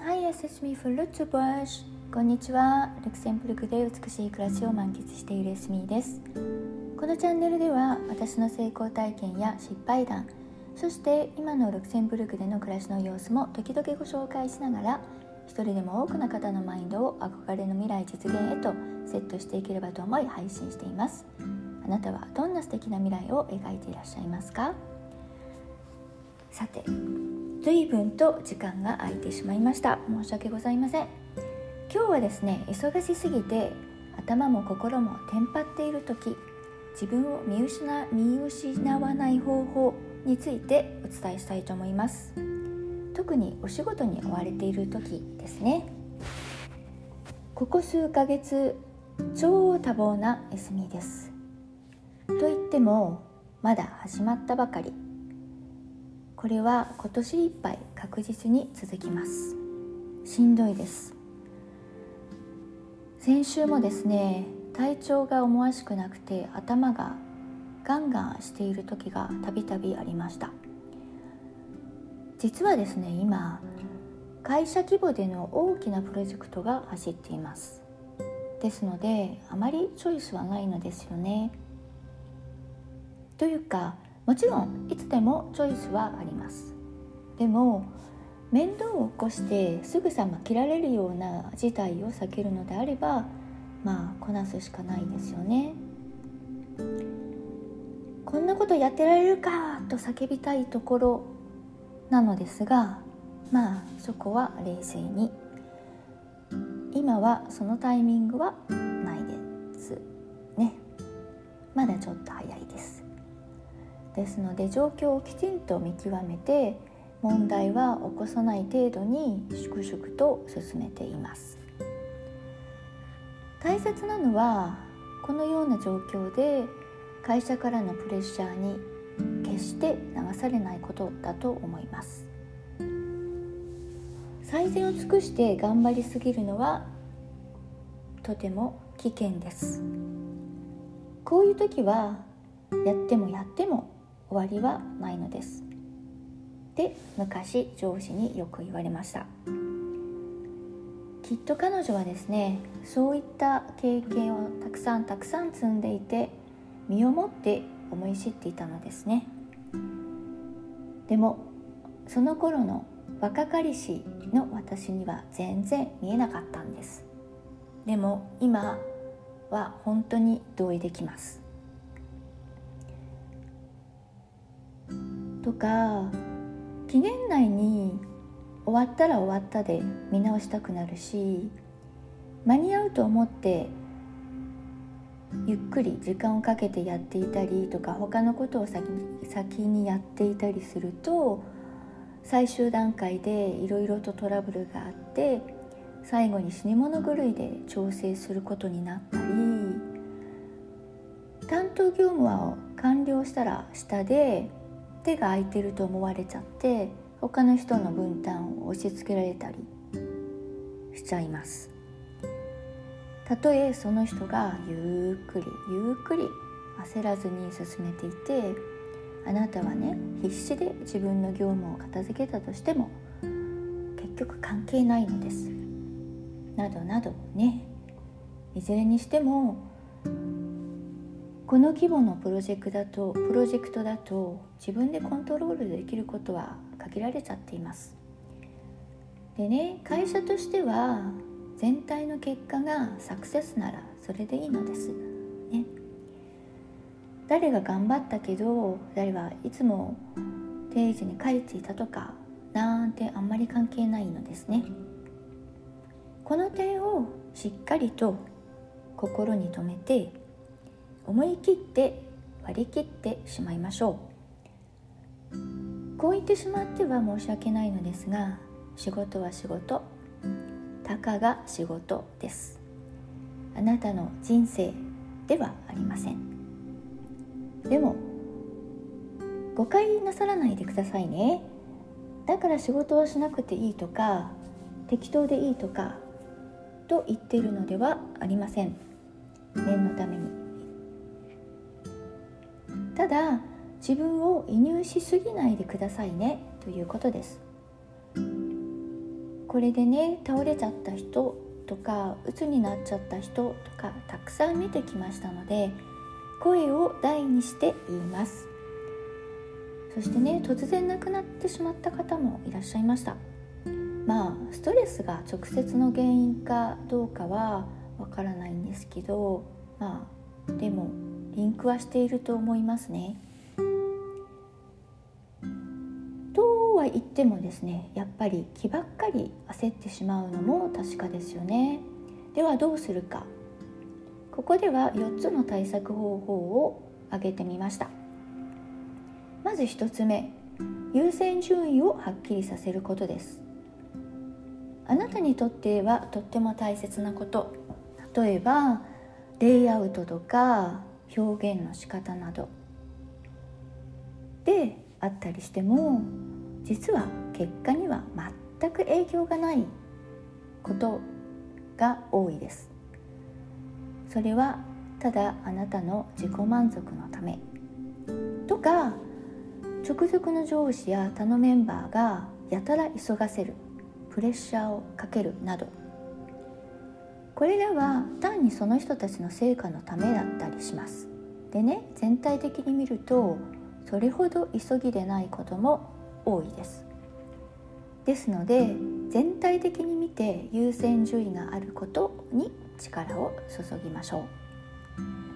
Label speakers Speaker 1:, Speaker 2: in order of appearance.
Speaker 1: Hi, it's me for Lutz b o s こんにちは。ルクセンブルクで美しい暮らしを満喫しているエスミーです。このチャンネルでは私の成功体験や失敗談そして今のルクセンブルクでの暮らしの様子も時々ご紹介しながら一人でも多くの方のマインドを憧れの未来実現へとセットしていければと思い配信しています。あなたはどんな素敵な未来を描いていらっしゃいますか？さて随分と時間が空いてしまいました。申し訳ございません。今日はですね忙しすぎて頭も心もテンパっている時自分を見失見失わない方法についてお伝えしたいと思います。特にお仕事に追われている時ですね。ここ数ヶ月超多忙な休みです。と言ってもまだ始まったばかり。これは今年いっぱい確実に続きます。しんどいです。先週もですね体調が思わしくなくて頭がガンガンしている時がたびたびありました。実はですね今会社規模での大きなプロジェクトが走っています。ですのであまりチョイスはないのですよね。というかもちろんいつでもチョイスはあります。でも面倒を起こしてすぐさま切られるような事態を避けるのであればまあこなすしかないですよね。こんなことやってられるかと叫びたいところなのですがまあそこは冷静に。今はそのタイミングはないですね。まだちょっと早いです。ですので状況をきちんと見極めて問題は起こさない程度に粛々と進めています。大切なのはこのような状況で会社からのプレッシャーに決して流されないことだと思います。最善を尽くして頑張りすぎるのはとても危険です。こういう時はやってもやっても終わりはないのです。で昔上司によく言われました。きっと彼女はですねそういった経験をたくさんたくさん積んでいて身をもって思い知っていたのですね。でもその頃の若かりしの私には全然見えなかったんです。でも今は本当に同意できます。とか期限内に終わったら終わったで見直したくなるし間に合うと思ってゆっくり時間をかけてやっていたりとか他のことを先に先にやっていたりすると最終段階でいろいろとトラブルがあって最後に死に物狂いで調整することになったり担当業務は完了したら下で手が空いてると思われちゃって他の人の分担を押し付けられたりしちゃいます。たとえその人がゆっくりゆっくり焦らずに進めていてあなたはね必死で自分の業務を片付けたとしても結局関係ないのです。などなどねいずれにしてもこの規模のプロジェクトだとプロジェクトだと自分でコントロールできることは限られちゃっています。でね会社としては全体の結果がサクセスならそれでいいのです。ね。誰が頑張ったけど誰はいつも定時に帰っていたとかなんてあんまり関係ないのですね。この点をしっかりと心に留めて思い切って割り切ってしまいましょう。こう言ってしまっては申し訳ないのですが仕事は仕事たかが仕事です。あなたの人生ではありません。でも誤解なさらないでくださいね。だから仕事はしなくていいとか適当でいいとかと言っているのではありません。念のために。ただ自分を移入しすぎないでくださいねということです。これでね倒れちゃった人とか鬱になっちゃった人とかたくさん見てきましたので声を大にして言います。そしてね突然亡くなってしまった方もいらっしゃいました。まあストレスが直接の原因かどうかはわからないんですけどまあでもリンクはしていると思いますね。とは言ってもですねやっぱり気ばっかり焦ってしまうのも確かですよね。ではどうするか。ここでは4つの対策方法を挙げてみました。まず1つ目優先順位をはっきりさせることです。あなたにとってはとっても大切なこと。例えばレイアウトとか表現の仕方など。であったりしても実は結果には全く影響がないことが多いです。それはただあなたの自己満足のためとか直属の上司や他のメンバーがやたら急がせるプレッシャーをかけるなどこれらは単にその人たちの成果のためだったりします。でね全体的に見るとそれほど急ぎでないことも多いです。ですので全体的に見て優先順位があることに力を注ぎましょう。